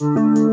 Hola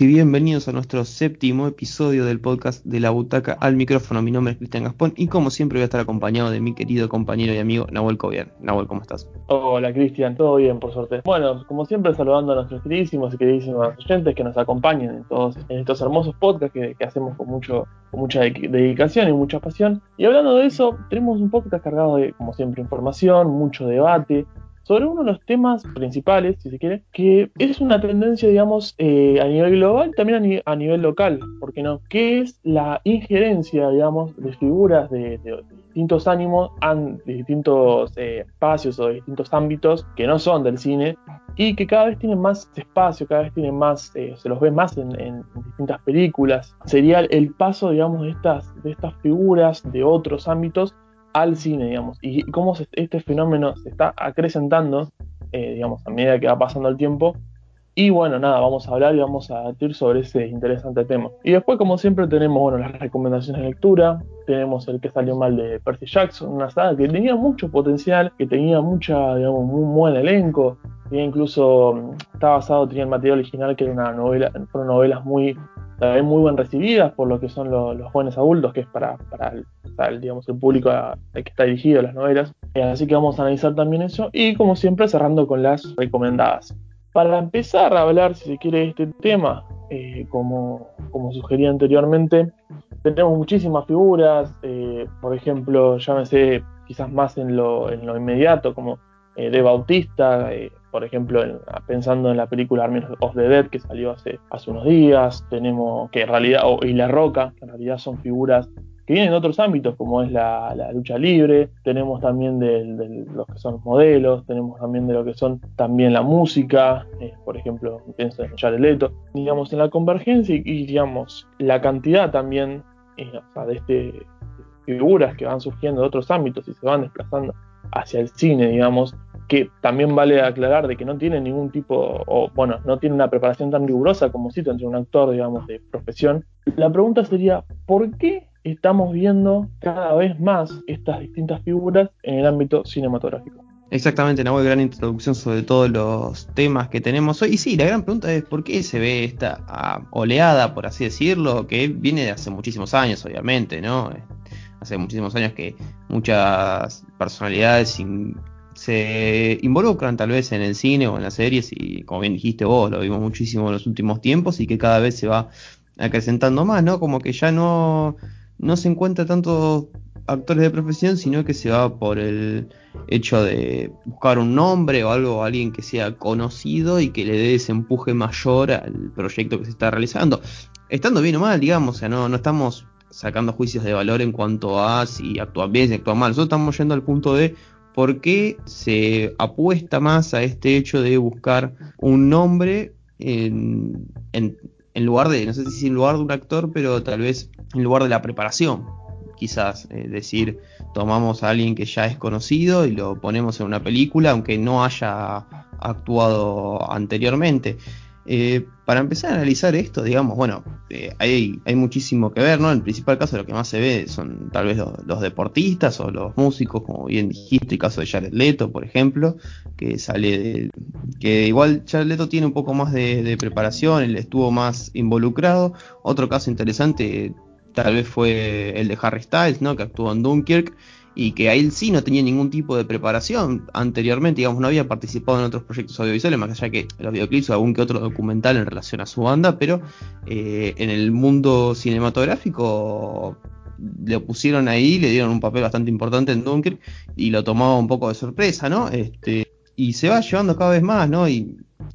y bienvenidos a nuestro séptimo episodio del podcast de la butaca al micrófono. Mi nombre es Cristian Gaspón y como siempre voy a estar acompañado de mi querido compañero y amigo Nahuel Cobian. Nahuel, ¿cómo estás? Hola Cristian, todo bien por suerte. Bueno, como siempre saludando a nuestros queridísimos y queridísimos oyentes que nos acompañan en todos estos hermosos podcasts que, hacemos con mucho con mucha dedicación y mucha pasión. Y hablando de eso, tenemos un podcast cargado de, como siempre, información, mucho debate, sobre uno de los temas principales, si se quiere, que es una tendencia, digamos, eh, a nivel global, también a, nivel local, ¿por qué no? Que es la injerencia, digamos, de figuras de, distintos ánimos, de distintos eh, espacios o de distintos ámbitos que no son del cine y que cada vez tienen más espacio, cada vez tienen más, eh, se los ve más en, en, distintas películas. Sería el paso, digamos, de estas, de estas figuras de otros ámbitos al cine, digamos, y cómo este fenómeno se está acrecentando, eh, digamos, a medida que va pasando el tiempo. Y bueno, nada, vamos a hablar y vamos a debatir sobre ese interesante tema. Y después, como siempre, tenemos bueno, las recomendaciones de lectura, tenemos el que salió mal de Percy Jackson, una saga que tenía mucho potencial, que tenía mucha, digamos, muy buen elenco, tenía incluso, mm, está basado, tenía el material original que era una novela, fueron novelas muy también muy bien recibidas por lo que son los jóvenes adultos, que es para, el, digamos, el público al que está dirigido las novelas. Eh, así que vamos a analizar también eso y como siempre cerrando con las recomendadas. Para empezar a hablar, si se quiere, de este tema, eh, como, como sugerí anteriormente, tenemos muchísimas figuras, eh, por ejemplo, llámese quizás más en lo, en lo inmediato, como de Bautista, por ejemplo, pensando en la película Army of the Dead que salió hace, hace unos días, tenemos que en realidad, y La Roca, que en realidad son figuras que vienen de otros ámbitos, como es la, lucha libre, tenemos también de, los que son modelos, tenemos también de lo que son también la música, eh, por ejemplo, pienso en Jared Leto, digamos, en la convergencia y, digamos, la cantidad también eh, de este, figuras que van surgiendo de otros ámbitos y se van desplazando hacia el cine, digamos, que también vale aclarar de que no tiene ningún tipo, o bueno, no tiene una preparación tan rigurosa como si entre un actor, digamos, de profesión. La pregunta sería, ¿por qué estamos viendo cada vez más estas distintas figuras en el ámbito cinematográfico? Exactamente, una gran introducción sobre todos los temas que tenemos hoy. Y sí, la gran pregunta es por qué se ve esta ah, oleada, por así decirlo, que viene de hace muchísimos años, obviamente, ¿no? Hace muchísimos años que muchas personalidades se involucran tal vez en el cine o en las series y como bien dijiste vos, lo vimos muchísimo en los últimos tiempos y que cada vez se va acrecentando más, ¿no? Como que ya no, no se encuentra tanto actores de profesión, sino que se va por el hecho de buscar un nombre o algo, alguien que sea conocido y que le dé ese empuje mayor al proyecto que se está realizando. Estando bien o mal, digamos, o sea, no, no estamos sacando juicios de valor en cuanto a si actúan bien, si actúan mal. Nosotros estamos yendo al punto de ¿Por qué se apuesta más a este hecho de buscar un nombre en, lugar de, no sé si en lugar de un actor, pero tal vez en lugar de la preparación? Quizás eh, decir, tomamos a alguien que ya es conocido y lo ponemos en una película, aunque no haya actuado anteriormente. Eh, para empezar a analizar esto, digamos, bueno, eh, hay, hay, muchísimo que ver, ¿no? El principal caso lo que más se ve son tal vez los, deportistas o los músicos, como bien dijiste, el caso de Jared Leto, por ejemplo, que sale de, que igual Jared Leto tiene un poco más de, de preparación, él estuvo más involucrado. Otro caso interesante tal vez fue el de Harry Styles, ¿no? Que actuó en Dunkirk y que a él sí no tenía ningún tipo de preparación anteriormente, digamos, no había participado en otros proyectos audiovisuales, más allá que los videoclips o algún que otro documental en relación a su banda, pero eh, en el mundo cinematográfico le pusieron ahí, le dieron un papel bastante importante en Dunkirk y lo tomaba un poco de sorpresa, ¿no? Este, y se va llevando cada vez más, ¿no?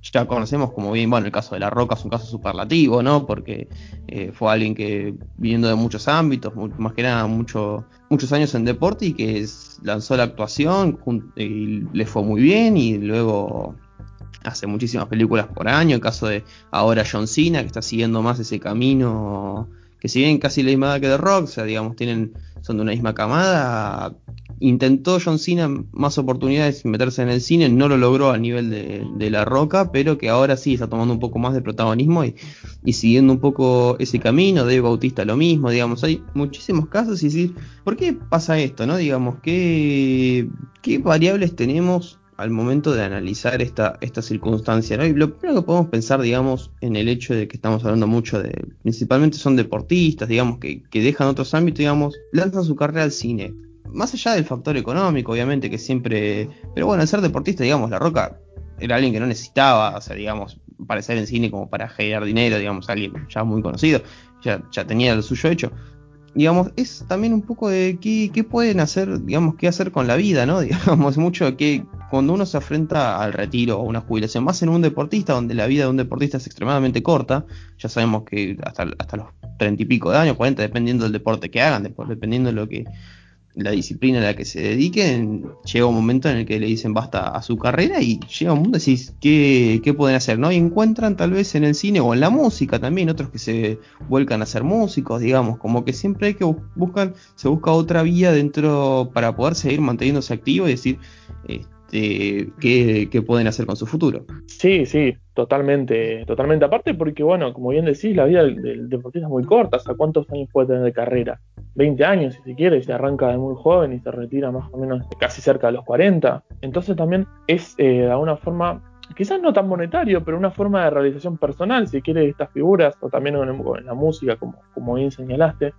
Ya conocemos como bien, bueno, el caso de La Roca es un caso superlativo, ¿no? Porque eh, fue alguien que viniendo de muchos ámbitos, más que nada mucho, muchos años en deporte y que lanzó la actuación y le fue muy bien y luego hace muchísimas películas por año, el caso de ahora John Cena, que está siguiendo más ese camino que si bien casi la misma edad que The Rock, o sea, digamos, tienen, son de una misma camada, intentó John Cena más oportunidades meterse en el cine, no lo logró a nivel de, La Roca, pero que ahora sí está tomando un poco más de protagonismo y, siguiendo un poco ese camino. Dave Bautista lo mismo, digamos, hay muchísimos casos y decir, ¿por qué pasa esto? no Digamos, ¿qué, qué variables tenemos al momento de analizar esta, esta circunstancia. ¿no? Y lo primero que podemos pensar, digamos, en el hecho de que estamos hablando mucho de, principalmente son deportistas, digamos, que, que dejan otros ámbitos, digamos, lanzan su carrera al cine más allá del factor económico, obviamente, que siempre. Pero bueno, al ser deportista, digamos, La Roca era alguien que no necesitaba, o sea, digamos, aparecer en cine como para generar dinero, digamos, alguien ya muy conocido, ya, ya tenía lo suyo hecho. Digamos, es también un poco de qué, qué pueden hacer, digamos, qué hacer con la vida, ¿no? Digamos, mucho que cuando uno se afrenta al retiro o una jubilación, más en un deportista, donde la vida de un deportista es extremadamente corta, ya sabemos que hasta, hasta los treinta y pico de años, 40, dependiendo del deporte que hagan, dependiendo de lo que la disciplina a la que se dediquen, llega un momento en el que le dicen basta a su carrera y llega un mundo y decís, ¿qué, ¿qué, pueden hacer? ¿no? Y encuentran tal vez en el cine o en la música también, otros que se vuelcan a ser músicos, digamos, como que siempre hay que buscar, se busca otra vía dentro para poder seguir manteniéndose activo y decir, este, ¿qué, pueden hacer con su futuro. Sí, sí, totalmente, totalmente aparte porque, bueno, como bien decís, la vida del, deportista es muy corta, ¿hasta cuántos años puede tener de carrera? 20 años si se quiere, se arranca de muy joven y se retira más o menos casi cerca de los 40. Entonces también es eh, de forma, quizás no tan monetario, pero una forma de realización personal, si quiere, estas figuras, o también en, la música, como, como bien señalaste,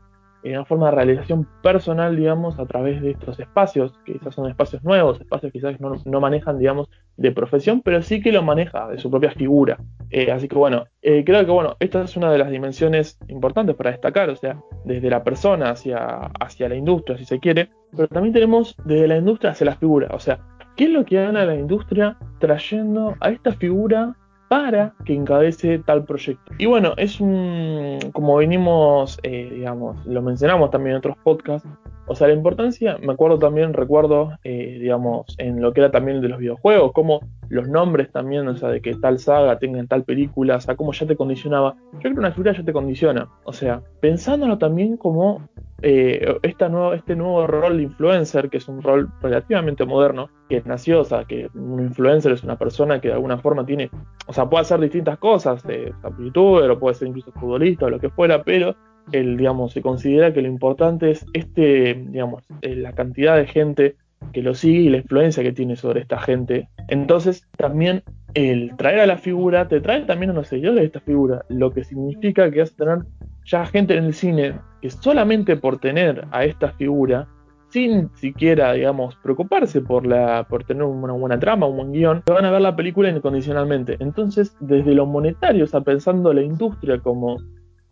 una forma de realización personal, digamos, a través de estos espacios, que quizás son espacios nuevos, espacios quizás no, no manejan, digamos, de profesión, pero sí que lo maneja de su propia figura. Eh, así que bueno, eh, creo que bueno, esta es una de las dimensiones importantes para destacar, o sea, desde la persona hacia, hacia la industria, si se quiere, pero también tenemos desde la industria hacia la figura, o sea, ¿qué es lo que gana la industria trayendo a esta figura para que encabece tal proyecto. Y bueno, es un, como venimos, eh, digamos, lo mencionamos también en otros podcasts, o sea, la importancia, me acuerdo también, recuerdo, eh, digamos, en lo que era también de los videojuegos, como los nombres también, o sea, de que tal saga tenga tal película, o sea, cómo ya te condicionaba. Yo creo que una figura ya te condiciona, o sea, pensándolo también como eh, esta nuevo, este nuevo rol de influencer, que es un rol relativamente moderno, que nació, o sea, que un influencer es una persona que de alguna forma tiene, o sea, puede hacer distintas cosas, eh, youtuber o puede ser incluso futbolista o lo que fuera, pero el, digamos, se considera que lo importante es este, digamos, eh, la cantidad de gente que lo sigue y la influencia que tiene sobre esta gente. Entonces, también el traer a la figura te trae también a los seguidores de esta figura, lo que significa que vas a tener ya gente en el cine que solamente por tener a esta figura, sin siquiera, digamos, preocuparse por, la, por tener una buena trama, un buen guion, van a ver la película incondicionalmente. Entonces, desde lo monetario, o sea, pensando la industria como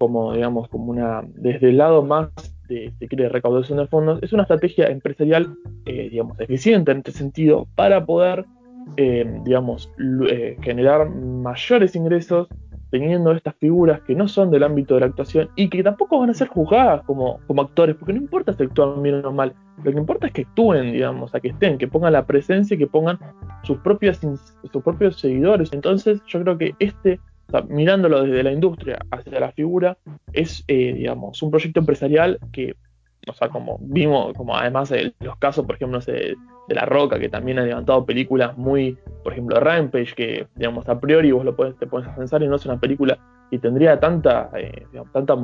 como digamos, como una, desde el lado más de, se quiere, recaudación de fondos, es una estrategia empresarial, eh, digamos, eficiente en este sentido para poder, eh, digamos, eh, generar mayores ingresos teniendo estas figuras que no son del ámbito de la actuación y que tampoco van a ser juzgadas como, como actores, porque no importa si actúan bien o mal, lo que importa es que actúen, digamos, a que estén, que pongan la presencia y que pongan sus, propias, sus propios seguidores. Entonces yo creo que este mirándolo desde la industria hacia la figura, es, eh, digamos, un proyecto empresarial que, o sea, como vimos, como además de los casos, por ejemplo, de, La Roca, que también ha levantado películas muy, por ejemplo, Rampage, que, digamos, a priori vos lo puedes, te puedes pensar y no es una película que tendría tanta, eh, tanta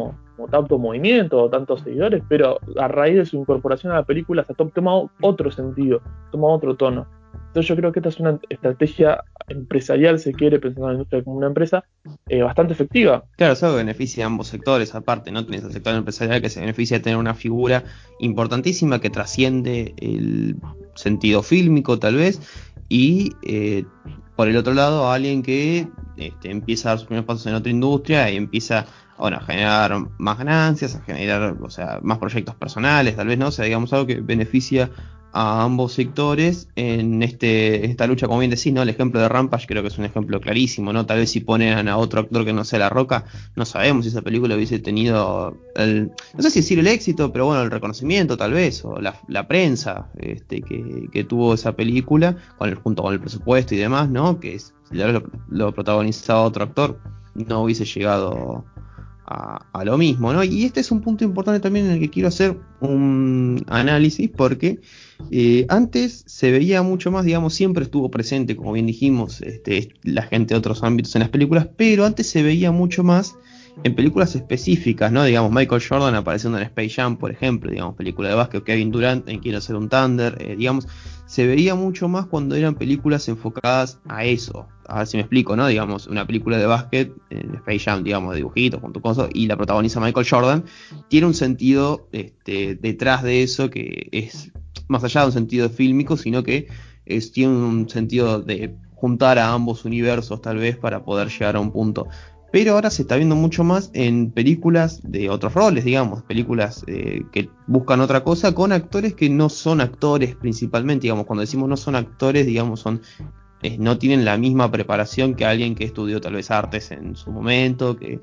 tanto movimiento, tantos seguidores, pero a raíz de su incorporación a la película se ha tomado otro sentido, toma otro tono. Entonces yo creo que esta es una estrategia empresarial, se quiere, pensando en la industria como una empresa, eh, bastante efectiva. Claro, eso beneficia a ambos sectores, aparte, ¿no? Tienes el sector empresarial que se beneficia de tener una figura importantísima que trasciende el sentido fílmico, tal vez, y eh, por el otro lado, alguien que este, empieza a dar sus primeros pasos en otra industria y empieza bueno, a generar más ganancias, a generar, o sea, más proyectos personales, tal vez, ¿no? O sea, digamos algo que beneficia a ambos sectores en este esta lucha, como bien decís, ¿no? El ejemplo de Rampage creo que es un ejemplo clarísimo, ¿no? Tal vez si ponen a otro actor que no sea La Roca, no sabemos si esa película hubiese tenido el, no sé si decir el éxito, pero bueno, el reconocimiento tal vez, o la, prensa este, que, tuvo esa película, con el, junto con el presupuesto y demás, ¿no? Que si lo, lo protagonizaba otro actor, no hubiese llegado a, lo mismo, ¿no? Y este es un punto importante también en el que quiero hacer un análisis porque eh, antes se veía mucho más, digamos, siempre estuvo presente, como bien dijimos, este, la gente de otros ámbitos en las películas, pero antes se veía mucho más en películas específicas, ¿no? Digamos, Michael Jordan apareciendo en Space Jam, por ejemplo, digamos, película de básquet, Kevin Durant en Quiero ser un Thunder, eh, digamos, se veía mucho más cuando eran películas enfocadas a eso. A ver si me explico, ¿no? Digamos, una película de básquet, en Space Jam, digamos, de dibujitos, con tu y la protagoniza Michael Jordan, tiene un sentido este, detrás de eso que es más allá de un sentido fílmico, sino que es, tiene un sentido de juntar a ambos universos tal vez para poder llegar a un punto pero ahora se está viendo mucho más en películas de otros roles, digamos, películas eh, que buscan otra cosa con actores que no son actores principalmente, digamos, cuando decimos no son actores, digamos, son no tienen la misma preparación que alguien que estudió tal vez artes en su momento, que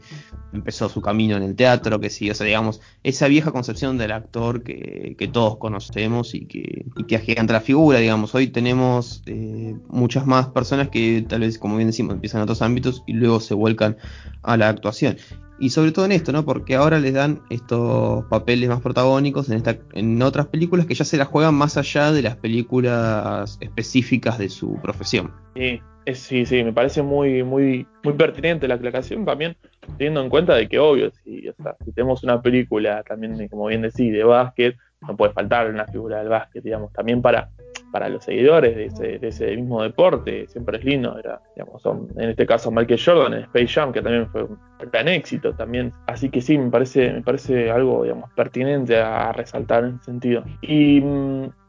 empezó su camino en el teatro, que sí, o sea, digamos, esa vieja concepción del actor que, todos conocemos y que, y que la figura, digamos, hoy tenemos eh, muchas más personas que tal vez, como bien decimos, empiezan en otros ámbitos y luego se vuelcan a la actuación y sobre todo en esto, ¿no? Porque ahora les dan estos papeles más protagónicos en, esta, en otras películas que ya se las juegan más allá de las películas específicas de su profesión. Sí, sí, sí, me parece muy, muy, muy pertinente la aclaración también, teniendo en cuenta de que obvio, si, tenemos una película también, como bien decís, de básquet, no puede faltar una figura del básquet, digamos, también para para los seguidores de ese, mismo deporte, siempre es lindo, digamos, en este caso Michael Jordan en Space Jam, que también fue un gran éxito también, así que sí, me parece, me parece algo, pertinente a, resaltar en ese sentido. Y,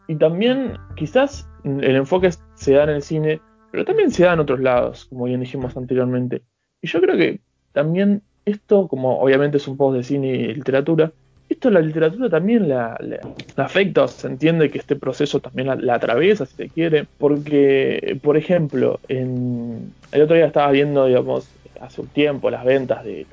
y también quizás el enfoque se da en el cine, pero también se da en otros lados, como bien dijimos anteriormente. Y yo creo que también esto, como obviamente es un post de cine y literatura, esto la literatura también la, afecta, o se entiende que este proceso también la, atraviesa, si se quiere, porque, por ejemplo, el otro día estaba viendo, digamos, hace un tiempo las ventas de,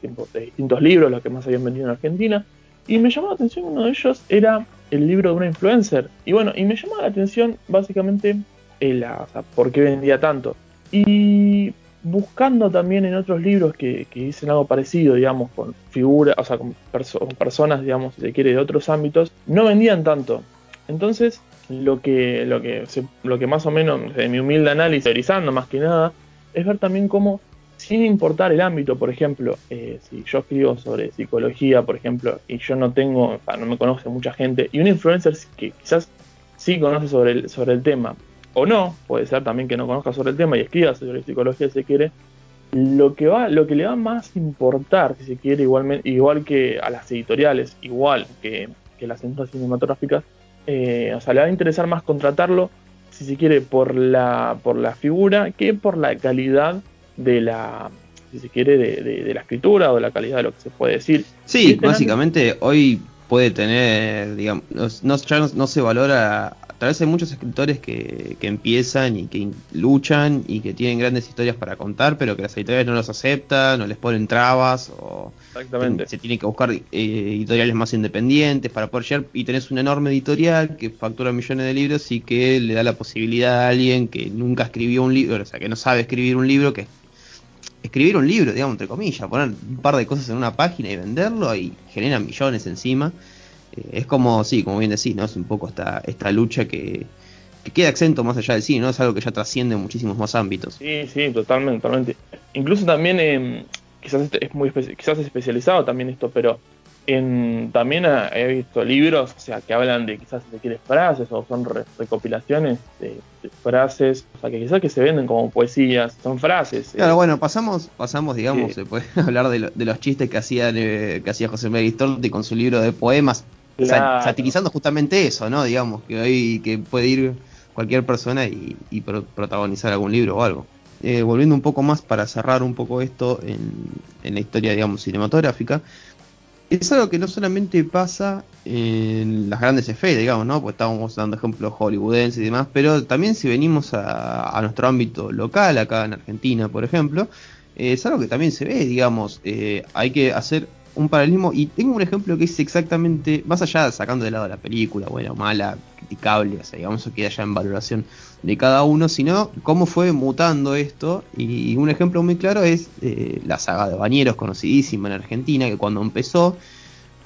distintos libros, los que más habían vendido en Argentina, y me llamó la atención uno de ellos era el libro de una influencer. Y bueno, y me llamó la atención básicamente el, o sea, por qué vendía tanto. Buscando también en otros libros que, dicen algo parecido, digamos, con figuras, o sea, con, personas, digamos, si se quiere, de otros ámbitos, no vendían tanto. Entonces, lo que, lo que, lo que más o menos, de mi humilde análisis, realizando más que nada, es ver también cómo, sin importar el ámbito, por ejemplo, eh, si yo escribo sobre psicología, por ejemplo, y yo no tengo, no me conoce mucha gente, y un influencer que quizás sí conoce sobre el, sobre el tema, o no, puede ser también que no conozca sobre el tema y escriba sobre psicología si quiere, lo que va, lo que le va más importar, si se quiere, igualmente, igual que a las editoriales, igual que, las industrias cinematográficas, eh, o sea, le va a interesar más contratarlo, si se quiere, por la, por la figura que por la calidad de la, si se quiere, de, la escritura o la calidad de lo que se puede decir. Sí, básicamente hoy puede tener, digamos, no, ya no, se valora tal vez hay muchos escritores que, que, empiezan y que luchan y que tienen grandes historias para contar, pero que las editoriales no los aceptan, no les ponen trabas, o se tienen que buscar eh, editoriales más independientes para poder llegar, y tenés una enorme editorial que factura millones de libros y que le da la posibilidad a alguien que nunca escribió un libro, o sea, que no sabe escribir un libro, que escribir un libro, digamos, entre comillas, poner un par de cosas en una página y venderlo y genera millones encima. Eh, es como, sí, como bien decís, ¿no? Es un poco esta, esta lucha que, queda exento más allá del cine, ¿no? Es algo que ya trasciende en muchísimos más ámbitos. Sí, sí, totalmente, totalmente. Incluso también, eh, quizás es muy quizás es especializado también esto, pero en, también he visto libros, o sea, que hablan de quizás se quiere frases o son recopilaciones de, frases, o sea, que quizás que se venden como poesías, son frases. Claro, eh. bueno, pasamos, pasamos, digamos, se puede hablar de, los chistes que hacía, que hacía José María Storti con su libro de poemas, satirizando justamente eso, ¿no? Digamos, que hoy que puede ir cualquier persona y, protagonizar algún libro o algo. Eh, volviendo un poco más para cerrar un poco esto en, en la historia, digamos, cinematográfica, es algo que no solamente pasa en las grandes efectos, digamos, ¿no? Pues estábamos dando ejemplos hollywoodenses y demás, pero también si venimos a, nuestro ámbito local, acá en Argentina, por ejemplo, es algo que también se ve, digamos, eh, hay que hacer un paralelismo y tengo un ejemplo que es exactamente, más allá sacando de lado la película, buena o mala, criticable, o sea, digamos que queda ya en valoración de cada uno, sino cómo fue mutando esto. Y un ejemplo muy claro es eh, la saga de Bañeros, conocidísima en Argentina, que cuando empezó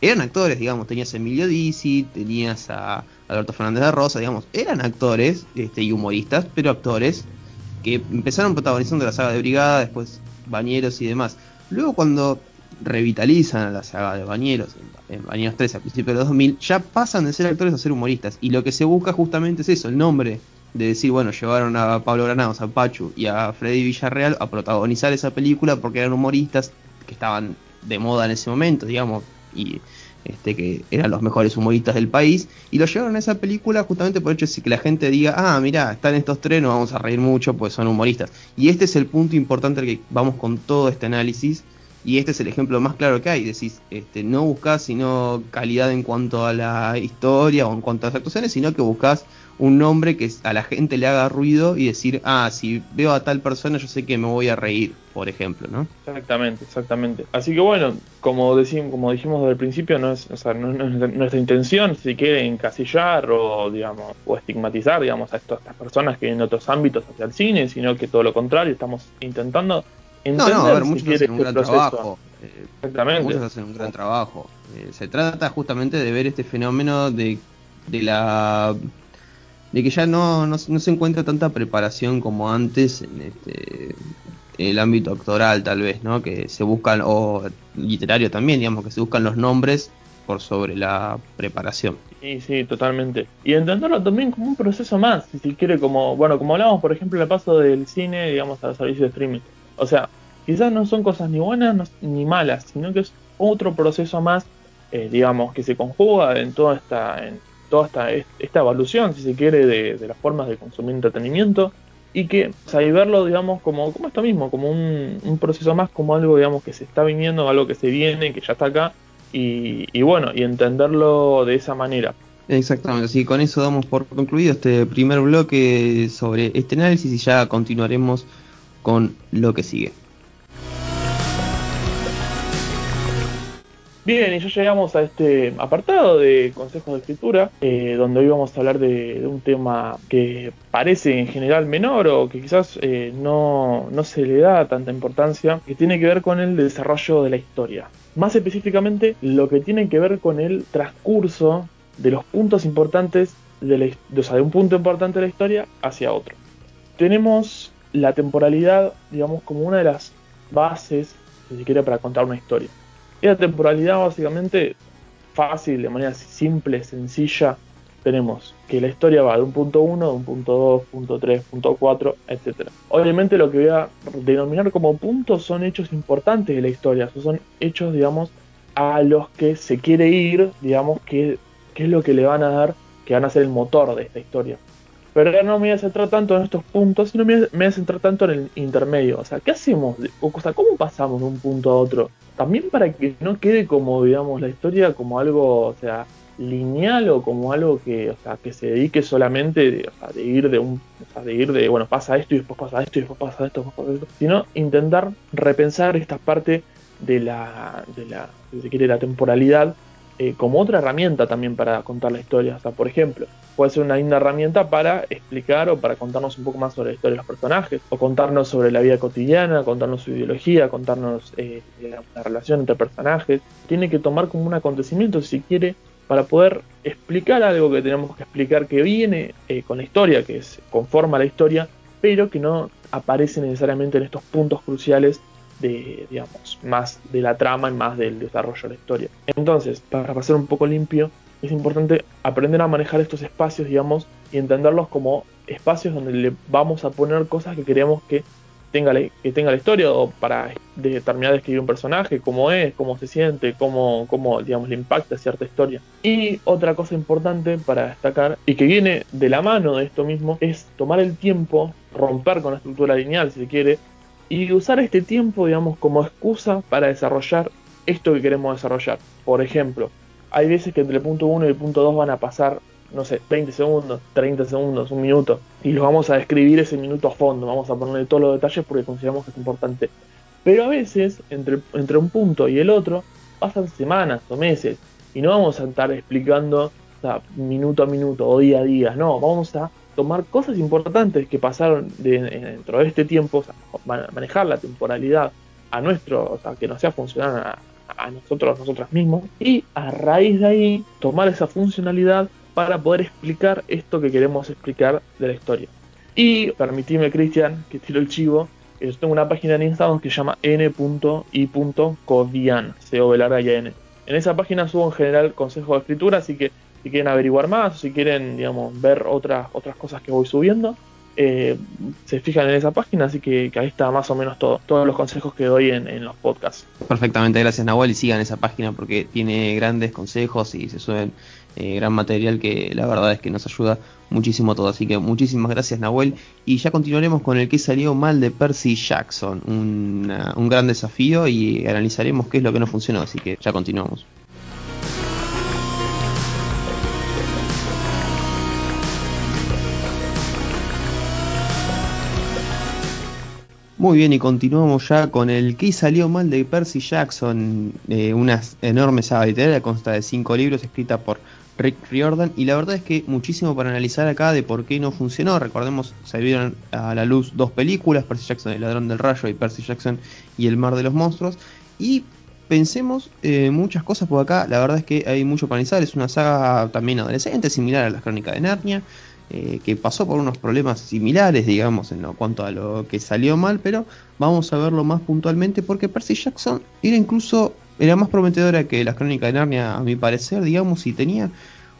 eran actores, digamos, tenías a Emilio Dizzi, tenías a Alberto Fernández de Rosa, digamos, eran actores este, y humoristas, pero actores que empezaron protagonizando la saga de Brigada, después Bañeros y demás. Luego cuando revitalizan la saga de Bañeros, en, Bañeros 3 a principios de los 2000, ya pasan de ser actores a ser humoristas. Y lo que se busca justamente es eso, el nombre de decir, bueno, llevaron a Pablo Granados, a Pachu y a Freddy Villarreal a protagonizar esa película porque eran humoristas que estaban de moda en ese momento, digamos, y este, que eran los mejores humoristas del país, y lo llevaron a esa película justamente por el hecho de que la gente diga, ah, mira, están estos tres, nos vamos a reír mucho, pues son humoristas. Y este es el punto importante al que vamos con todo este análisis, y este es el ejemplo más claro que hay. Decís, este, no buscas sino calidad en cuanto a la historia o en cuanto a las actuaciones, sino que buscas un nombre que a la gente le haga ruido y decir, ah, si veo a tal persona yo sé que me voy a reír, por ejemplo, ¿no? Exactamente, exactamente. Así que bueno, como decimos, como dijimos desde el principio, no es, o sea, no, es nuestra intención si quiere encasillar o digamos o estigmatizar, digamos, a estas personas que en otros ámbitos hacia el cine, sino que todo lo contrario, estamos intentando no, no, a ver, muchos hacen un este gran trabajo. Eh, Exactamente. Muchos hacen un gran trabajo. Eh, se trata justamente de ver este fenómeno de, de la de que ya no, no, se encuentra tanta preparación como antes en este en el ámbito actoral tal vez, ¿no? Que se buscan, o literario también, digamos, que se buscan los nombres por sobre la preparación. Sí, sí, totalmente. Y entenderlo también como un proceso más, si se quiere, como, bueno, como hablamos, por ejemplo, el paso del cine, digamos, al servicio de streaming. O sea, quizás no son cosas ni buenas ni malas, sino que es otro proceso más, eh, digamos, que se conjuga en toda esta, en toda esta, esta evolución, si se quiere, de, las formas de consumir entretenimiento y que, o sea, verlo, digamos, como, como esto mismo, como un, proceso más, como algo, digamos, que se está viniendo, algo que se viene, que ya está acá, y, y bueno, y entenderlo de esa manera. Exactamente, así con eso damos por concluido este primer bloque sobre este análisis y ya continuaremos con lo que sigue. Bien, y ya llegamos a este apartado de consejos de escritura, eh, donde hoy vamos a hablar de, un tema que parece en general menor o que quizás eh, no, no se le da tanta importancia, que tiene que ver con el desarrollo de la historia. Más específicamente, lo que tiene que ver con el transcurso de los puntos importantes, de, de un punto importante de la historia hacia otro. Tenemos la temporalidad, digamos, como una de las bases, si se quiere, para contar una historia. Y la temporalidad básicamente fácil, de manera simple, sencilla, tenemos que la historia va de un punto 1, de un punto 2, punto 3, punto 4, etc. Obviamente lo que voy a denominar como puntos son hechos importantes de la historia, son hechos, digamos, a los que se quiere ir, digamos, que, que es lo que le van a dar, que van a ser el motor de esta historia. Pero no me voy a centrar tanto en estos puntos, sino me voy a centrar tanto en el intermedio. O sea, ¿qué hacemos? O sea, ¿cómo pasamos de un punto a otro? También para que no quede como, digamos, la historia como algo, o sea, lineal o como algo que, o sea, que se dedique solamente de, o de ir de un, o sea, de ir de, bueno, pasa esto y después pasa esto y después pasa esto, después pasa esto, sino intentar repensar esta parte de la, de la, si se quiere, la temporalidad eh, como otra herramienta también para contar la historia. O sea, por ejemplo, puede ser una linda herramienta para explicar o para contarnos un poco más sobre la historia de los personajes, o contarnos sobre la vida cotidiana, contarnos su ideología, contarnos eh, la, relación entre personajes. Tiene que tomar como un acontecimiento, si quiere, para poder explicar algo que tenemos que explicar que viene eh, con la historia, que se conforma la historia, pero que no aparece necesariamente en estos puntos cruciales de, digamos, más de la trama y más del desarrollo de la historia. Entonces, para pasar un poco limpio, es importante aprender a manejar estos espacios, digamos, y entenderlos como espacios donde le vamos a poner cosas que queremos que tenga la, que tenga la historia o para terminar de escribir un personaje, cómo es, cómo se siente, cómo, cómo digamos, le impacta cierta historia. Y otra cosa importante para destacar y que viene de la mano de esto mismo es tomar el tiempo, romper con la estructura lineal si se quiere, y usar este tiempo, digamos, como excusa para desarrollar esto que queremos desarrollar. Por ejemplo, hay veces que entre el punto 1 y el punto 2 van a pasar, no sé, 20 segundos, 30 segundos, un minuto, y los vamos a describir ese minuto a fondo, vamos a ponerle todos los detalles porque consideramos que es importante. Pero a veces, entre, entre un punto y el otro, pasan semanas o meses y no vamos a estar explicando minuto a minuto o día a día, no, vamos a tomar cosas importantes que pasaron dentro de este tiempo, manejar la temporalidad a nuestro, o sea, que nos sea funcionar a, nosotros, nosotras mismos, y a raíz de ahí tomar esa funcionalidad para poder explicar esto que queremos explicar de la historia. Y permitime, Cristian, que tiro el chivo, yo tengo una página en Instagram que se llama n.i.codian, c o larga y n. En esa página subo en general consejos de escritura, así que si quieren averiguar más si quieren, digamos, ver otras, otras cosas que voy subiendo, eh, se fijan en esa página, así que, ahí está más o menos todo, todos los consejos que doy en, los podcasts. Perfectamente, gracias Nahuel y sigan esa página porque tiene grandes consejos y se suben eh, gran material que la verdad es que nos ayuda muchísimo todo. Así que muchísimas gracias Nahuel y ya continuaremos con el que salió mal de Percy Jackson, un gran desafío y analizaremos qué es lo que no funcionó, así que ya continuamos. Muy bien, y continuamos ya con el que salió mal de Percy Jackson, eh, una enorme saga literaria, consta de cinco libros escrita por Rick Riordan, y la verdad es que muchísimo para analizar acá de por qué no funcionó. Recordemos, salieron a la luz dos películas, Percy Jackson, El ladrón del rayo, y Percy Jackson y El mar de los monstruos, y pensemos eh, muchas cosas por acá, la verdad es que hay mucho para analizar, es una saga también adolescente, similar a las crónicas de Narnia, eh, que pasó por unos problemas similares, digamos, en lo, cuanto a lo que salió mal, pero vamos a verlo más puntualmente porque Percy Jackson era incluso era más prometedora que las crónicas de Narnia, a mi parecer, digamos, y tenía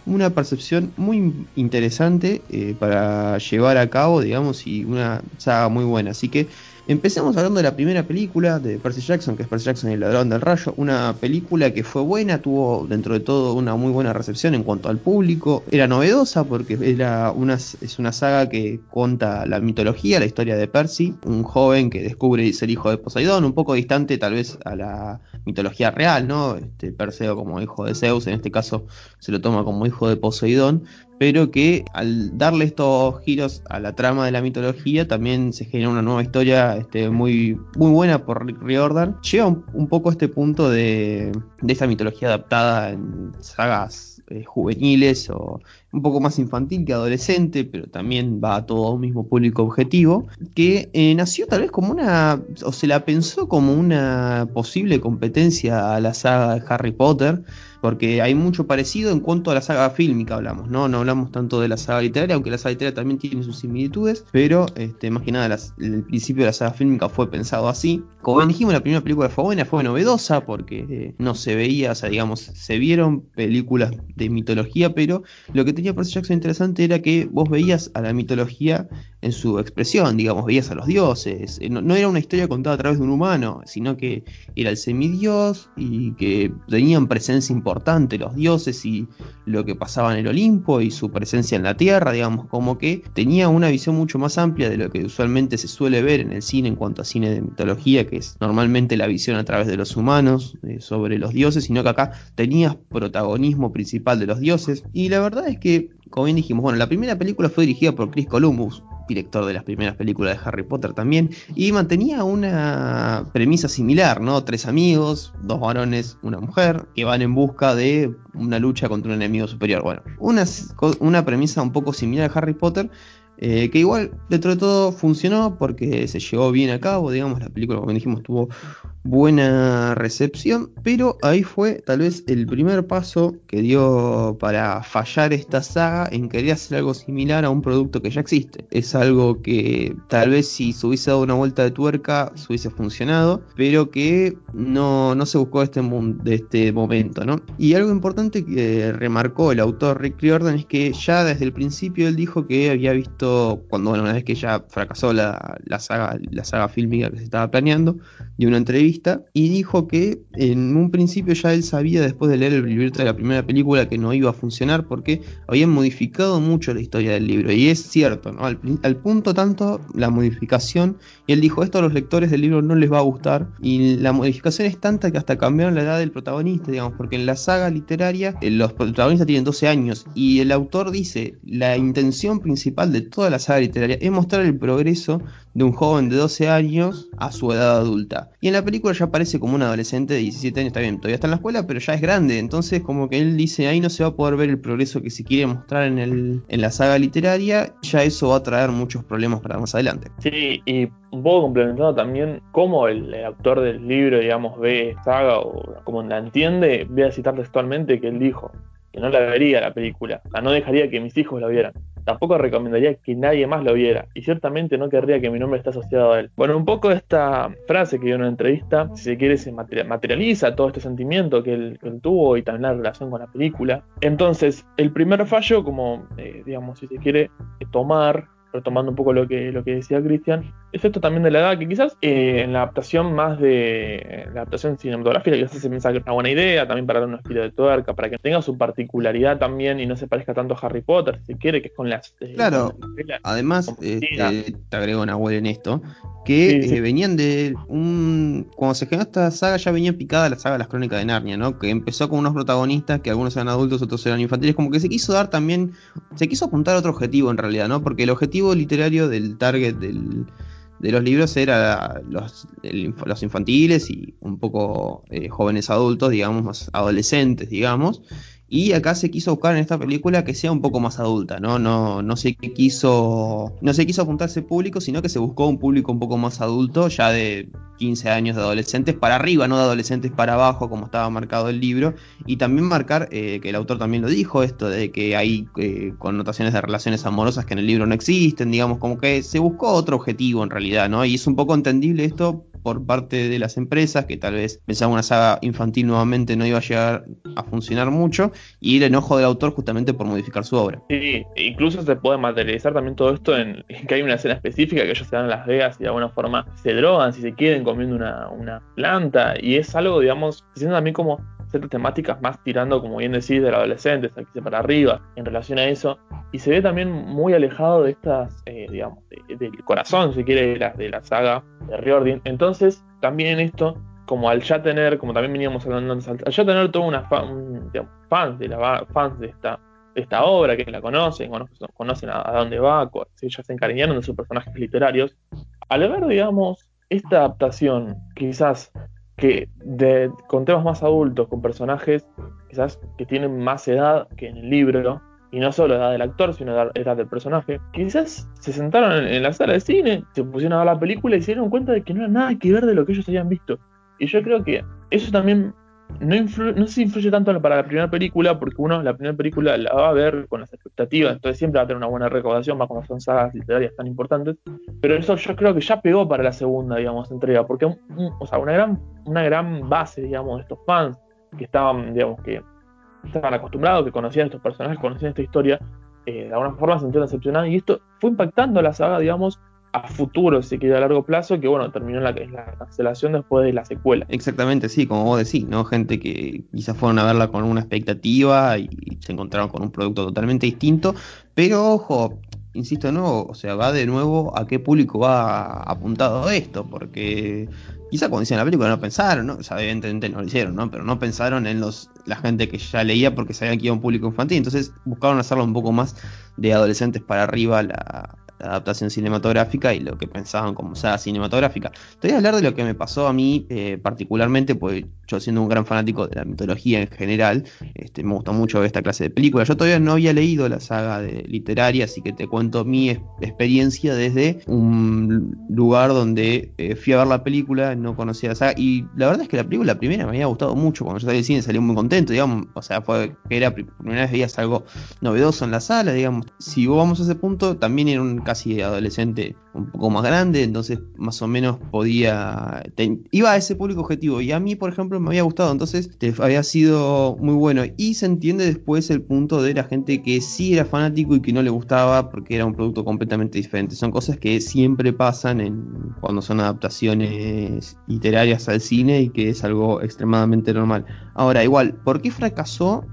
una percepción muy interesante eh, para llevar a cabo, digamos, y una saga muy buena. Así que Empecemos hablando de la primera película de Percy Jackson, que es Percy Jackson y el ladrón del rayo, una película que fue buena, tuvo dentro de todo una muy buena recepción en cuanto al público, era novedosa porque era una, es una saga que cuenta la mitología, la historia de Percy, un joven que descubre ser hijo de Poseidón, un poco distante tal vez a la mitología real, ¿no? Este, Perseo como hijo de Zeus, en este caso se lo toma como hijo de Poseidón, pero que al darle estos giros a la trama de la mitología también se genera una nueva historia este, muy, muy buena por Rick Riordan. Lleva un, poco a este punto de, de, esta mitología adaptada en sagas eh, juveniles o un poco más infantil que adolescente, pero también va a todo un mismo público objetivo, que eh, nació tal vez como una, o se la pensó como una posible competencia a la saga de Harry Potter, porque hay mucho parecido en cuanto a la saga fílmica hablamos, ¿no? No hablamos tanto de la saga literaria, aunque la saga literaria también tiene sus similitudes, pero este, más que nada el principio de la saga fílmica fue pensado así. Como bien dijimos, la primera película fue buena, fue novedosa, porque eh, no se veía, o sea, digamos, se vieron películas de mitología, pero lo que tenía Percy Jackson interesante era que vos veías a la mitología en su expresión, digamos, veías a los dioses, eh, no, era una historia contada a través de un humano, sino que era el semidios y que tenían presencia importante importante, los dioses y lo que pasaba en el Olimpo y su presencia en la Tierra, digamos, como que tenía una visión mucho más amplia de lo que usualmente se suele ver en el cine en cuanto a cine de mitología, que es normalmente la visión a través de los humanos eh, sobre los dioses, sino que acá tenías protagonismo principal de los dioses. Y la verdad es que, como bien dijimos, bueno, la primera película fue dirigida por Chris Columbus, director de las primeras películas de Harry Potter también, y mantenía una premisa similar, ¿no? Tres amigos, dos varones, una mujer, que van en busca de una lucha contra un enemigo superior. Bueno, una, una premisa un poco similar a Harry Potter, eh, que igual dentro de todo funcionó porque se llevó bien a cabo, digamos, la película como dijimos tuvo buena recepción, pero ahí fue tal vez el primer paso que dio para fallar esta saga en querer hacer algo similar a un producto que ya existe. Es algo que tal vez si se hubiese dado una vuelta de tuerca se hubiese funcionado, pero que no, no se buscó este, de este momento, ¿no? Y algo importante que remarcó el autor Rick Riordan es que ya desde el principio él dijo que había visto, cuando una vez que ya fracasó la, la saga, la saga fílmica que se estaba planeando, de una entrevista y dijo que en un principio ya él sabía después de leer el libro de la primera película que no iba a funcionar porque habían modificado mucho la historia del libro y es cierto, ¿no? al, punto tanto la modificación y él dijo esto a los lectores del libro no les va a gustar y la modificación es tanta que hasta cambiaron la edad del protagonista, digamos, porque en la saga literaria eh, los protagonistas tienen 12 años y el autor dice la intención principal de toda la saga literaria es mostrar el progreso de un joven de 12 años a su edad adulta. Y en la película ya aparece como un adolescente de 17 años, está bien, todavía está en la escuela, pero ya es grande. Entonces como que él dice, ahí no se va a poder ver el progreso que se quiere mostrar en, el, en la saga literaria, ya eso va a traer muchos problemas para más adelante. Sí, y un poco complementando también cómo el, autor del libro, digamos, ve saga o como la entiende, voy a citar textualmente que él dijo que no la vería la película, o sea, no dejaría que mis hijos la vieran. Tampoco recomendaría que nadie más lo viera y ciertamente no querría que mi nombre esté asociado a él. Bueno, un poco esta frase que dio en una entrevista, si se quiere, se materializa todo este sentimiento que él, tuvo y también la relación con la película. Entonces, el primer fallo, como eh, digamos, si se quiere, tomar retomando un poco lo que, lo que decía Cristian, es esto también de la edad, que quizás eh, en la adaptación más de la adaptación cinematográfica quizás se piensa que es una buena idea, también para dar un estilo de tuerca, para que tenga su particularidad también y no se parezca tanto a Harry Potter, si quiere, que es con las... Eh, claro, además, eh, te agrego una en esto, que venían de un... Cuando se generó esta saga ya venía picada la saga de las crónicas de Narnia, ¿no? Que empezó con unos protagonistas que algunos eran adultos, otros eran infantiles, como que se quiso dar también, se quiso apuntar a otro objetivo en realidad, ¿no? Porque el objetivo literario del target del, de los libros era los, los infantiles y un poco eh, jóvenes adultos, digamos, adolescentes, digamos. Y acá se quiso buscar en esta película que sea un poco más adulta, ¿no? No, no qué quiso. No se quiso apuntar a ese público, sino que se buscó un público un poco más adulto, ya de 15 años de adolescentes para arriba, no de adolescentes para abajo, como estaba marcado el libro. Y también marcar, eh, que el autor también lo dijo, esto de que hay eh, connotaciones de relaciones amorosas que en el libro no existen, digamos, como que se buscó otro objetivo en realidad, ¿no? Y es un poco entendible esto por parte de las empresas, que tal vez pensaban una saga infantil nuevamente no iba a llegar a funcionar mucho, y el enojo del autor justamente por modificar su obra. Sí, incluso se puede materializar también todo esto en, que hay una escena específica que ellos se dan en Las Vegas y de alguna forma se drogan, si se quieren, comiendo una, una planta, y es algo, digamos, se siente también como ciertas temáticas más tirando, como bien decís, del adolescente, aquí para arriba, en relación a eso. Y se ve también muy alejado de estas, eh, digamos, del corazón, si quiere, de la, de la saga de Riordan. Entonces, también en esto, como al ya tener, como también veníamos hablando antes, al ya tener toda una fans de la fans de esta, de esta obra, que la conocen, conocen a, dónde va, ellos se encariñaron de sus personajes literarios, al ver, digamos, esta adaptación, quizás que con temas más adultos, con personajes quizás que tienen más edad que en el libro, y no solo edad del actor, sino edad, del personaje, quizás se sentaron en, la sala de cine, se pusieron a ver la película y se dieron cuenta de que no era nada que ver de lo que ellos habían visto. Y yo creo que eso también no, influye, no se influye tanto para la primera película, porque uno la primera película la va a ver con las expectativas, entonces siempre va a tener una buena recaudación, más cuando son sagas literarias tan importantes. Pero eso yo creo que ya pegó para la segunda, digamos, entrega, porque o sea, una gran, una gran base, digamos, de estos fans que estaban, digamos, que estaban acostumbrados, que conocían estos personajes, conocían esta historia, eh, de alguna forma se sintieron decepcionados y esto fue impactando a la saga, digamos, a futuro, si quiere a largo plazo, que bueno, terminó la, la cancelación después de la secuela. Exactamente, sí, como vos decís, ¿no? Gente que quizás fueron a verla con una expectativa y se encontraron con un producto totalmente distinto, pero ojo, insisto nuevo, o sea, va de nuevo a qué público va apuntado esto, porque quizá cuando hicieron la película no pensaron, ¿no? O sea, evidentemente no lo hicieron, ¿no? Pero no pensaron en los la gente que ya leía porque sabían que iba a un público infantil, entonces buscaron hacerlo un poco más de adolescentes para arriba la, adaptación cinematográfica y lo que pensaban como saga cinematográfica. Te voy a hablar de lo que me pasó a mí eh, particularmente, pues yo siendo un gran fanático de la mitología en general, este, me gusta mucho esta clase de películas. Yo todavía no había leído la saga de literaria, así que te cuento mi experiencia desde un lugar donde eh, fui a ver la película, no conocía la saga, y la verdad es que la película la primera me había gustado mucho, cuando yo salí del cine salí muy contento, digamos, o sea, fue que era primera vez veías algo novedoso en la sala, digamos. Si vamos a ese punto, también era un casi adolescente un poco más grande, entonces más o menos podía... iba a ese público objetivo y a mí, por ejemplo, me había gustado, entonces había sido muy bueno. Y se entiende después el punto de la gente que sí era fanático y que no le gustaba porque era un producto completamente diferente. Son cosas que siempre pasan en, cuando son adaptaciones literarias al cine y que es algo extremadamente normal. Ahora, igual, ¿por qué fracasó?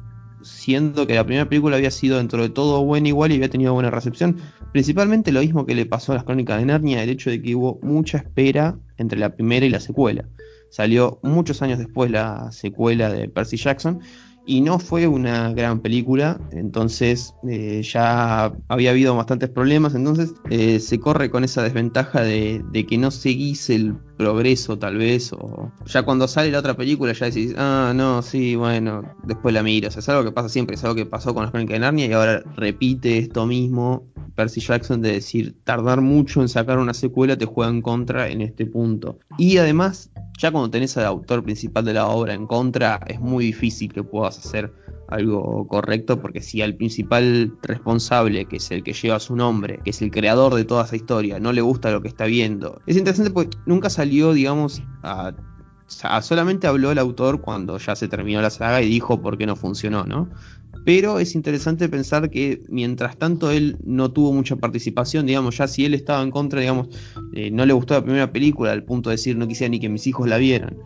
Siendo que la primera película había sido dentro de todo buena igual y había tenido buena recepción. Principalmente lo mismo que le pasó a las crónicas de Narnia, el hecho de que hubo mucha espera entre la primera y la secuela. Salió muchos años después la secuela de Percy Jackson y no fue una gran película, entonces eh, ya había habido bastantes problemas, entonces eh, se corre con esa desventaja de, que no seguís el progreso tal vez, o ya cuando sale la otra película ya decís, ah, no, sí, bueno, después la miro, o sea, es algo que pasa siempre, es algo que pasó con las crónicas de Narnia y ahora repite esto mismo Percy Jackson de decir, tardar mucho en sacar una secuela te juega en contra en este punto. Y además, ya cuando tenés al autor principal de la obra en contra, es muy difícil que puedas hacer algo correcto, porque si al principal responsable, que es el que lleva su nombre, que es el creador de toda esa historia, no le gusta lo que está viendo, es interesante porque nunca salió, digamos, a solamente habló el autor cuando ya se terminó la saga y dijo por qué no funcionó, ¿no? Pero es interesante pensar que mientras tanto él no tuvo mucha participación, digamos, ya si él estaba en contra, digamos, eh, no le gustó la primera película, al punto de decir no quisiera ni que mis hijos la vieran,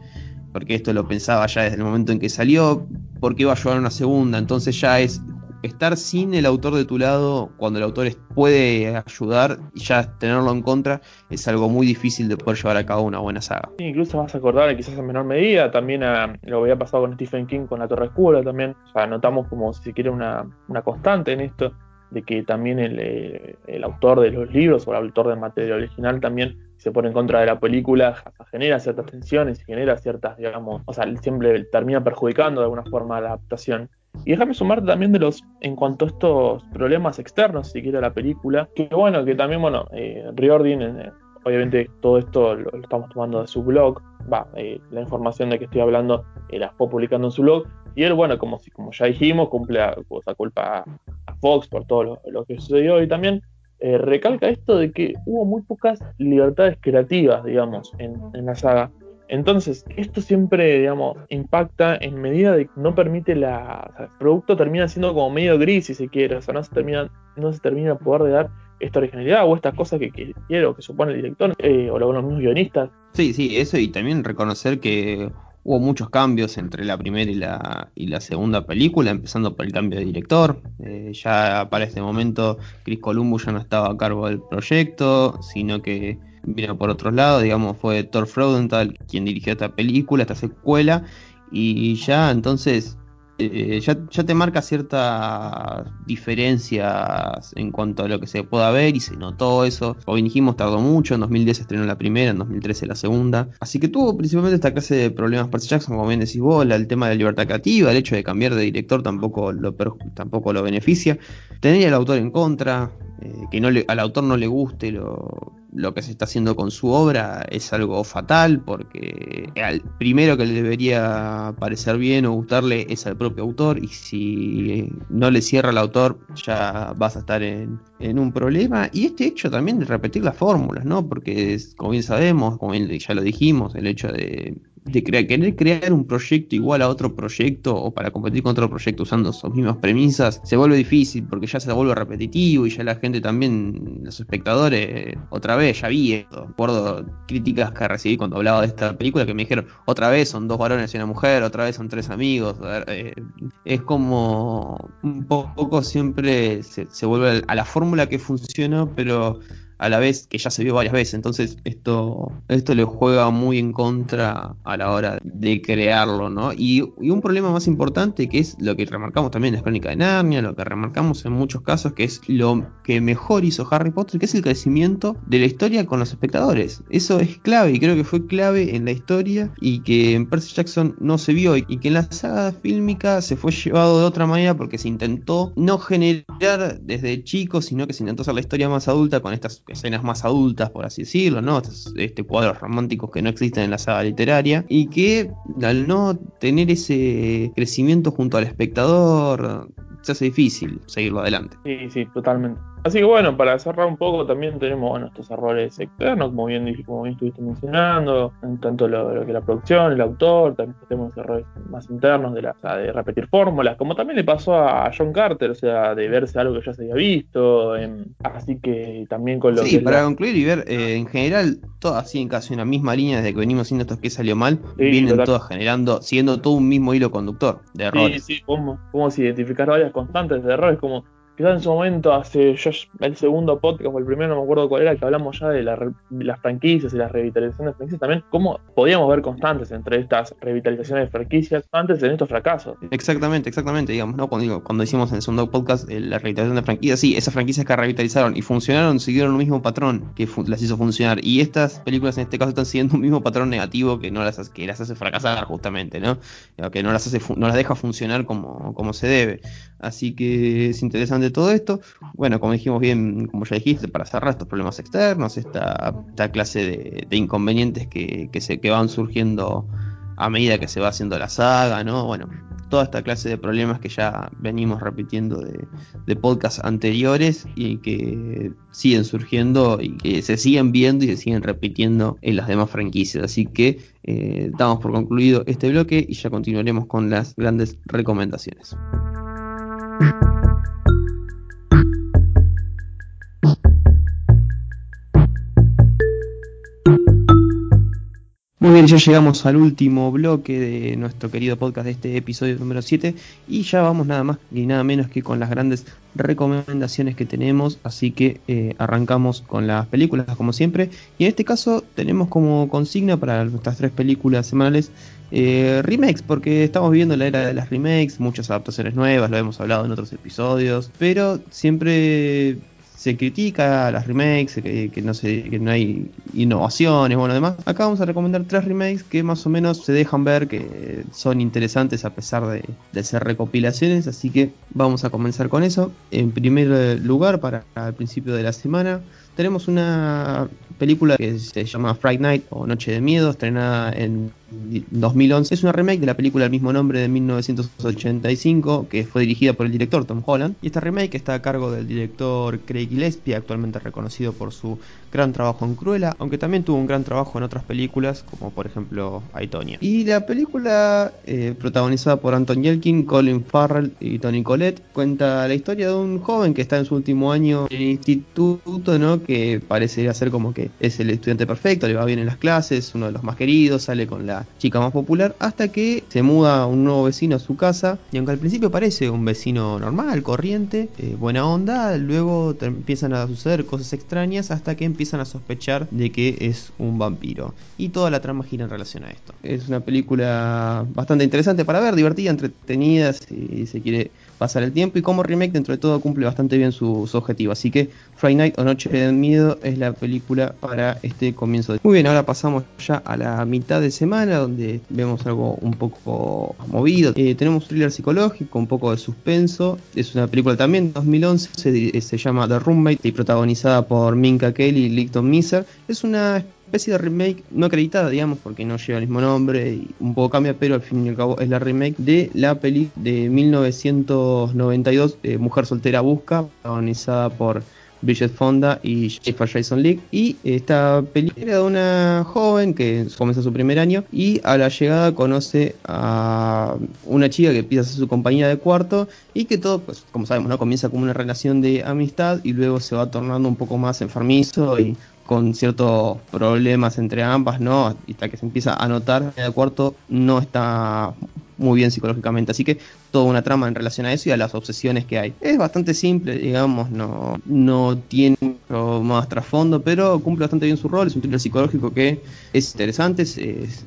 porque esto lo pensaba ya desde el momento en que salió, porque iba a llevar una segunda, entonces ya es estar sin el autor de tu lado cuando el autor puede ayudar y ya tenerlo en contra es algo muy difícil de poder llevar a cabo una buena saga. incluso vas a acordar, quizás en menor medida, también lo había pasado con Stephen King con La Torre Oscura también. O sea, notamos como si se quiere una, constante en esto, de que también eh, el, autor de los libros o el autor del material original también se pone en contra de la película, genera ciertas tensiones y genera ciertas, digamos, o sea, siempre termina perjudicando de alguna forma la adaptación. Y déjame sumarte también de los, en cuanto a estos problemas externos, si quiere, la película, que bueno, que también, bueno, eh, eh, obviamente todo esto lo, estamos tomando de su blog, va, eh, la información de que estoy hablando la está publicando en su blog, y él, bueno, como, como ya dijimos, cumple a, culpa a, Fox por todo lo, que sucedió, y también recalca esto de que hubo muy pocas libertades creativas, digamos, en, en la saga. Entonces, esto siempre, digamos, impacta en medida de que no permite la. El producto termina siendo como medio gris, si se quiere. O sea, no se termina, no se termina poder de dar esta originalidad o estas cosas que, que quiero, que supone el director, eh, o los mismos guionistas. Sí, sí, eso y también reconocer que hubo muchos cambios entre la primera y la, y la segunda película, empezando por el cambio de director. Eh, ya para este momento Chris Columbus ya no estaba a cargo del proyecto, sino que vino por otro lado, digamos, fue Thor Freudenthal quien dirigió esta película, esta secuela, y ya entonces eh, ya, te marca ciertas diferencias en cuanto a lo que se pueda ver y se notó eso. Como dijimos, tardó mucho, en 2010 se estrenó la primera, en 2013 la segunda. Así que tuvo principalmente esta clase de problemas Percy Jackson, como bien decís vos, el tema de la libertad creativa, el hecho de cambiar de director tampoco lo, tampoco lo beneficia. Tener al autor en contra, eh, que no al autor no le guste lo, lo que se está haciendo con su obra es algo fatal porque al primero que le debería parecer bien o gustarle es al propio autor y si no le cierra al autor ya vas a estar en, en un problema y este hecho también de repetir las fórmulas, ¿no? Porque como bien sabemos, como ya lo dijimos, el hecho de de querer crear un proyecto igual a otro proyecto o para competir con otro proyecto usando sus mismas premisas, se vuelve difícil porque ya se vuelve repetitivo y ya la gente también, los espectadores, otra vez, ya vi esto. Recuerdo críticas que recibí cuando hablaba de esta película que me dijeron, otra vez son dos varones y una mujer, otra vez son tres amigos. Eh, es como un poco siempre se, se vuelve a la fórmula que funcionó, pero a la vez que ya se vio varias veces. Entonces esto, esto le juega muy en contra a la hora de crearlo, ¿no? Y, un problema más importante que es lo que remarcamos también en la crónica de Narnia, lo que remarcamos en muchos casos, que es lo que mejor hizo Harry Potter, que es el crecimiento de la historia con los espectadores. Eso es clave y creo que fue clave en la historia y que en Percy Jackson no se vio y que en la saga fílmica se fue llevado de otra manera porque se intentó no generar desde chicos, sino que se intentó hacer la historia más adulta con estas escenas más adultas, por así decirlo, ¿no? Este, cuadros románticos que no existen en la saga literaria y que al no tener ese crecimiento junto al espectador se hace difícil seguirlo adelante. Sí, sí, totalmente. Así que bueno, para cerrar un poco también tenemos bueno, estos errores externos, como bien, como bien estuviste mencionando, en tanto lo, que la producción, el autor, también tenemos errores más internos de, la, de repetir fórmulas, como también le pasó a John Carter, o sea, de verse algo que ya se había visto, así que también con lo Sí, para concluir y ver, eh, en general, todas así en casi una misma línea desde que venimos haciendo esto que salió mal, vienen todas generando, siguiendo todo un mismo hilo conductor de errores. Sí, sí, como, como si identificar varias constantes de errores, como quizás en su momento, hace el segundo podcast o el primero, no me acuerdo cuál era, que hablamos ya de, las franquicias y las revitalizaciones de franquicias también, cómo podíamos ver constantes entre estas revitalizaciones de franquicias antes de estos fracasos. Exactamente, exactamente, digamos, ¿no? Cuando, cuando hicimos en el segundo podcast eh, la revitalización de franquicias, sí, esas franquicias que revitalizaron y funcionaron, siguieron un mismo patrón que las hizo funcionar. Y estas películas en este caso están siguiendo un mismo patrón negativo que no las hace, que las hace fracasar justamente, ¿no? Que no las hace no las deja funcionar como, como se debe. Así que es interesante todo esto. Bueno, como dijimos bien, como ya dijiste, para cerrar estos problemas externos, esta, esta clase de, inconvenientes que, que, se, que van surgiendo a medida que se va haciendo la saga, ¿no? Bueno, toda esta clase de problemas que ya venimos repitiendo de, podcasts anteriores y que siguen surgiendo y que se siguen viendo y se siguen repitiendo en las demás franquicias. Así que eh, damos por concluido este bloque y ya continuaremos con las grandes recomendaciones. Muy bien, ya llegamos al último bloque de nuestro querido podcast de este episodio número 7 y ya vamos nada más ni nada menos que con las grandes recomendaciones que tenemos, así que eh, arrancamos con las películas como siempre y en este caso tenemos como consigna para nuestras tres películas semanales eh, remakes, porque estamos viviendo la era de las remakes, muchas adaptaciones nuevas, lo hemos hablado en otros episodios, pero siempre se critica las remakes, que, no se, no hay innovaciones, bueno, además, acá vamos a recomendar tres remakes que más o menos se dejan ver que son interesantes a pesar de, de ser recopilaciones, así que vamos a comenzar con eso. En primer lugar, para el principio de la semana, tenemos una película que se llama Fright Night o Noche de Miedo, estrenada en 2011. Es una remake de la película del mismo nombre de 1985, que fue dirigida por el director Tom Holland. Y esta remake está a cargo del director Craig Gillespie, actualmente reconocido por su gran trabajo en Cruella, aunque también tuvo un gran trabajo en otras películas, como por ejemplo Aitonia. Y la película, eh, protagonizada por Anton Yelkin, Colin Farrell y Tony Collette, cuenta la historia de un joven que está en su último año en el instituto, ¿no? Que parece ser como que es el estudiante perfecto, le va bien en las clases, uno de los más queridos, sale con la chica más popular, hasta que se muda un nuevo vecino a su casa, y aunque al principio parece un vecino normal, corriente, eh, buena onda, luego empiezan a suceder cosas extrañas hasta que empiezan a sospechar de que es un vampiro. Y toda la trama gira en relación a esto. Es una película bastante interesante para ver, divertida, entretenida, si se quiere pasar el tiempo y como remake dentro de todo cumple bastante bien sus objetivos. Así que Friday Night o Noche de Miedo es la película para este comienzo. De... Muy bien, ahora pasamos ya a la mitad de semana donde vemos algo un poco movido. Eh, tenemos thriller psicológico, un poco de suspenso. Es una película también 2011, se, se llama The Roommate y protagonizada por Minka Kelly y Licton Miser. Es una especie de remake no acreditada, digamos, porque no lleva el mismo nombre y un poco cambia, pero al fin y al cabo es la remake de la peli de 1992, eh, Mujer Soltera Busca, protagonizada por Bridget Fonda y Jennifer Jason Leigh. Y esta película de una joven que comienza su primer año y a la llegada conoce a una chica que empieza a ser su compañía de cuarto y que todo, pues como sabemos, ¿no? comienza como una relación de amistad y luego se va tornando un poco más enfermizo y con ciertos problemas entre ambas, ¿no? Hasta que se empieza a notar que el cuarto no está muy bien psicológicamente. Así que toda una trama en relación a eso y a las obsesiones que hay. Es bastante simple, digamos, no, no tiene más trasfondo, pero cumple bastante bien su rol. Es un thriller psicológico que es interesante,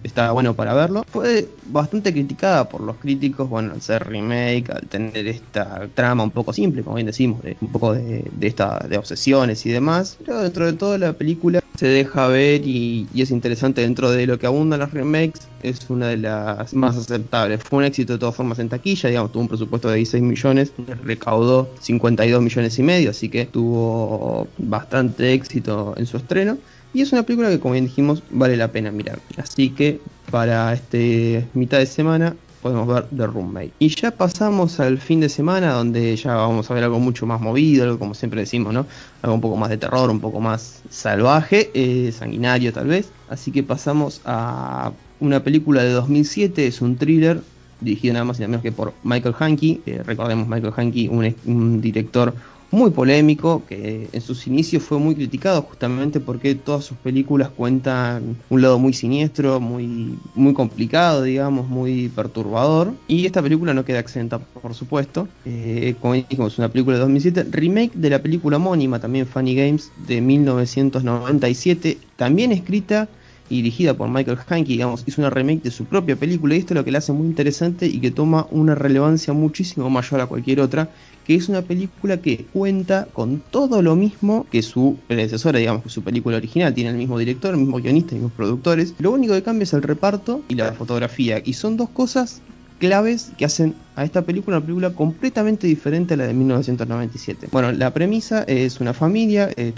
está bueno para verlo. Fue bastante criticada por los críticos, bueno, al ser remake, al tener esta trama un poco simple, como bien decimos, de, un poco de, de, esta, de obsesiones y demás. Pero dentro de todo la película se deja ver y, y es interesante dentro de lo que abundan las remakes. Es una de las más aceptables. Fue un éxito de todas formas en taquilla digamos, tuvo un presupuesto de 16 millones, recaudó 52 millones y medio, así que tuvo bastante éxito en su estreno. Y es una película que, como bien dijimos, vale la pena mirar. Así que para este mitad de semana podemos ver The Roommate. Y ya pasamos al fin de semana, donde ya vamos a ver algo mucho más movido, como siempre decimos, ¿no? Algo un poco más de terror, un poco más salvaje, eh, sanguinario tal vez. Así que pasamos a una película de 2007, es un thriller dirigido nada más y nada menos que por Michael Hanke. Eh, recordemos Michael Hanke, un, un director muy polémico, que en sus inicios fue muy criticado justamente porque todas sus películas cuentan un lado muy siniestro, muy, muy complicado, digamos, muy perturbador. Y esta película no queda exenta, por supuesto. Eh, como dijimos, es una película de 2007, remake de la película homónima, también Funny Games, de 1997, también escrita y dirigida por Michael Hanke, digamos, hizo una remake de su propia película y esto es lo que la hace muy interesante y que toma una relevancia muchísimo mayor a cualquier otra, que es una película que cuenta con todo lo mismo que su predecesora, digamos, que su película original, tiene el mismo director, el mismo guionista, los mismos productores, lo único que cambia es el reparto y la fotografía, y son dos cosas claves que hacen a esta película una película completamente diferente a la de 1997. Bueno, la premisa es una familia eh,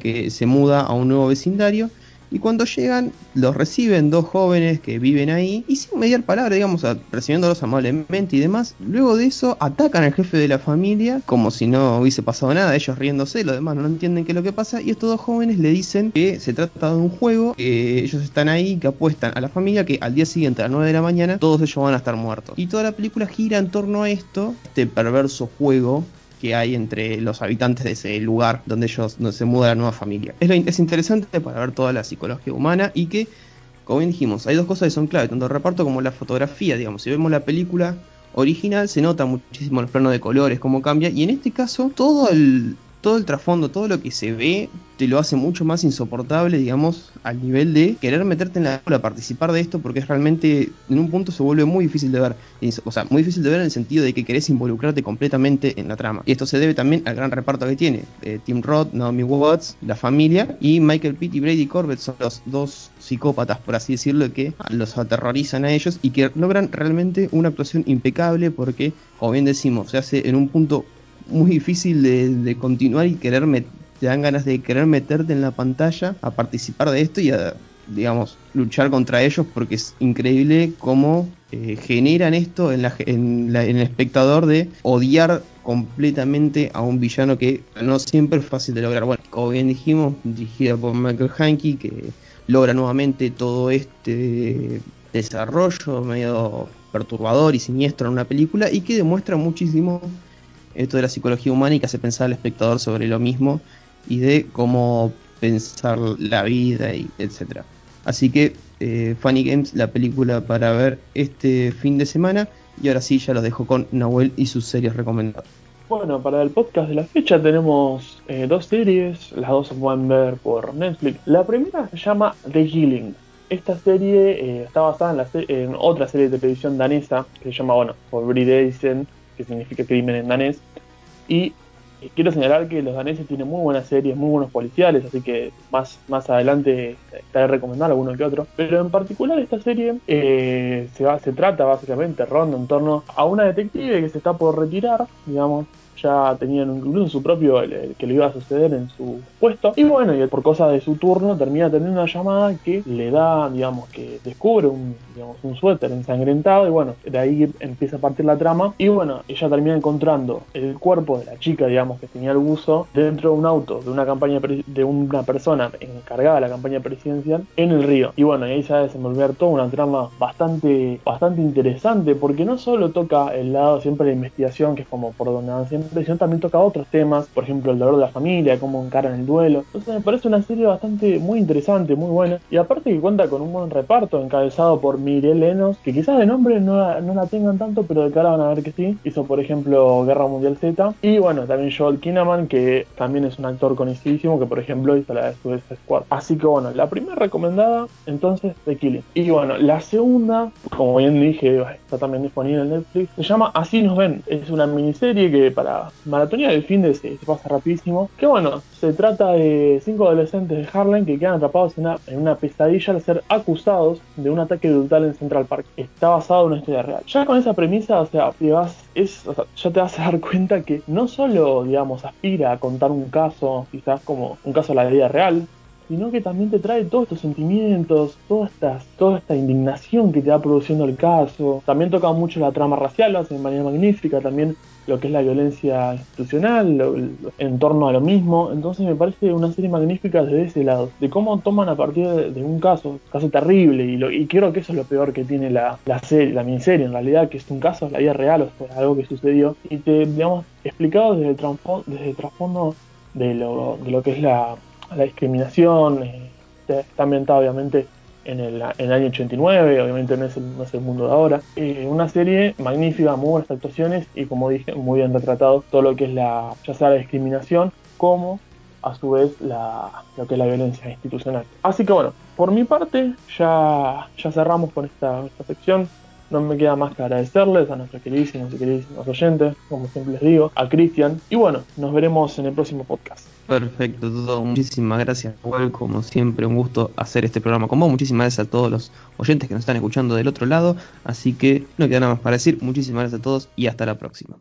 que se muda a un nuevo vecindario y cuando llegan, los reciben dos jóvenes que viven ahí y sin mediar palabra, digamos, recibiéndolos amablemente y demás. Luego de eso, atacan al jefe de la familia como si no hubiese pasado nada, ellos riéndose, los demás no entienden qué es lo que pasa. Y estos dos jóvenes le dicen que se trata de un juego, que ellos están ahí, que apuestan a la familia que al día siguiente, a las 9 de la mañana, todos ellos van a estar muertos. Y toda la película gira en torno a esto, este perverso juego que hay entre los habitantes de ese lugar donde ellos donde se muda la nueva familia. Es, es interesante para ver toda la psicología humana y que, como bien dijimos, hay dos cosas que son clave, tanto el reparto como la fotografía, digamos, si vemos la película original se nota muchísimo los planos de colores, cómo cambia, y en este caso todo el, todo el trasfondo, todo lo que se ve, te lo hace mucho más insoportable, digamos, al nivel de querer meterte en la a participar de esto, porque es realmente, en un punto se vuelve muy difícil de ver. O sea, muy difícil de ver en el sentido de que querés involucrarte completamente en la trama. Y esto se debe también al gran reparto que tiene. Eh, Tim Roth, Naomi Watts, la familia, y Michael Pitt y Brady Corbett son los dos psicópatas, por así decirlo, que los aterrorizan a ellos y que logran realmente una actuación impecable porque, como bien decimos, se hace en un punto muy difícil de, continuar y querer te dan ganas de querer meterte en la pantalla a participar de esto y a digamos luchar contra ellos porque es increíble cómo eh, generan esto en, la, en, el espectador de odiar completamente a un villano que no siempre es fácil de lograr. Bueno, como bien dijimos, dirigida por Michael Hanke, que logra nuevamente todo este desarrollo medio perturbador y siniestro en una película y que demuestra muchísimo esto de la psicología humana y que hace pensar al espectador sobre lo mismo y de cómo pensar la vida y etcétera. Así que eh, Funny Games, la película para ver este fin de semana. Y ahora sí, ya los dejo con Nahuel y sus series recomendadas. Bueno, para el podcast de la fecha tenemos eh, dos series, las dos se pueden ver por Netflix. La primera se llama The Healing. Esta serie eh, está basada en, otra serie de televisión danesa que se llama, bueno, Forbidden que significa crimen en danés. Y eh, quiero señalar que los daneses tienen muy buenas series, muy buenos policiales, así que más, más adelante estaré recomendando alguno que otro. Pero en particular esta serie eh, se, se trata básicamente, ronda en torno a una detective que se está por retirar, digamos, ya tenían incluso su propio que le iba a suceder en su puesto. Y bueno, y por cosas de su turno termina teniendo una llamada que le da, digamos, que descubre un, digamos, un suéter ensangrentado y bueno, de ahí empieza a partir la trama. Y bueno, ella termina encontrando el cuerpo de la chica, digamos, que tenía el buzo dentro de un auto de una campaña de una persona encargada de la campaña presidencial en el río. Y bueno, y ahí se va a desenvolver toda una trama bastante, bastante interesante porque no solo toca el lado siempre de la investigación, que es como por donde van siempre también toca otros temas, por ejemplo el dolor de la familia, cómo encaran el duelo. Entonces me parece una serie bastante muy interesante, muy buena. Y aparte que cuenta con un buen reparto encabezado por Miguel Lenos, que quizás de nombre no la, no la tengan tanto, pero de cara van a ver que sí. Hizo por ejemplo Guerra Mundial Z. Y bueno, también Joel Kinnaman, que también es un actor conocidísimo, que por ejemplo hizo la de Suicide Squad. Así que bueno, la primera recomendada entonces The Killing. Y bueno, la segunda, como bien dije, está también disponible en Netflix, se llama Así nos ven. Es una miniserie que para Maratonía del fin de se, pasa rapidísimo. Que bueno, se trata de cinco adolescentes de Harlem que quedan atrapados en una, pesadilla al ser acusados de un ataque brutal en Central Park. Está basado en una historia real. Ya con esa premisa, o sea, ya te vas a dar cuenta que no solo, digamos, aspira a contar un caso, quizás como un caso de la vida real, sino que también te trae todos estos sentimientos, toda esta, toda esta indignación que te va produciendo el caso. También toca mucho la trama racial, lo hace de manera magnífica, también lo que es la violencia institucional, en torno a lo mismo. Entonces me parece una serie magnífica desde ese lado, de cómo toman a partir de, un caso, caso terrible, y, lo, creo que eso es lo peor que tiene la, serie, la miniserie, en realidad, que es un caso la vida real, o sea, algo que sucedió, y te, digamos, explicado desde el trasfondo de lo, de lo que es la, la discriminación, eh, está ambientado obviamente en el, año 89, obviamente no es el, no es el mundo de ahora. Eh, una serie magnífica, muy buenas actuaciones y como dije, muy bien retratado todo lo que es la, ya sea la discriminación como a su vez la, lo que es la violencia institucional. Así que bueno, por mi parte ya, ya cerramos con esta, esta sección. No me queda más que agradecerles a nuestros queridísimos y queridísimos oyentes, como siempre les digo, a Cristian. Y bueno, nos veremos en el próximo podcast. Perfecto, todo. Muchísimas gracias, igual como siempre, un gusto hacer este programa con vos. Muchísimas gracias a todos los oyentes que nos están escuchando del otro lado. Así que no queda nada más para decir. Muchísimas gracias a todos y hasta la próxima.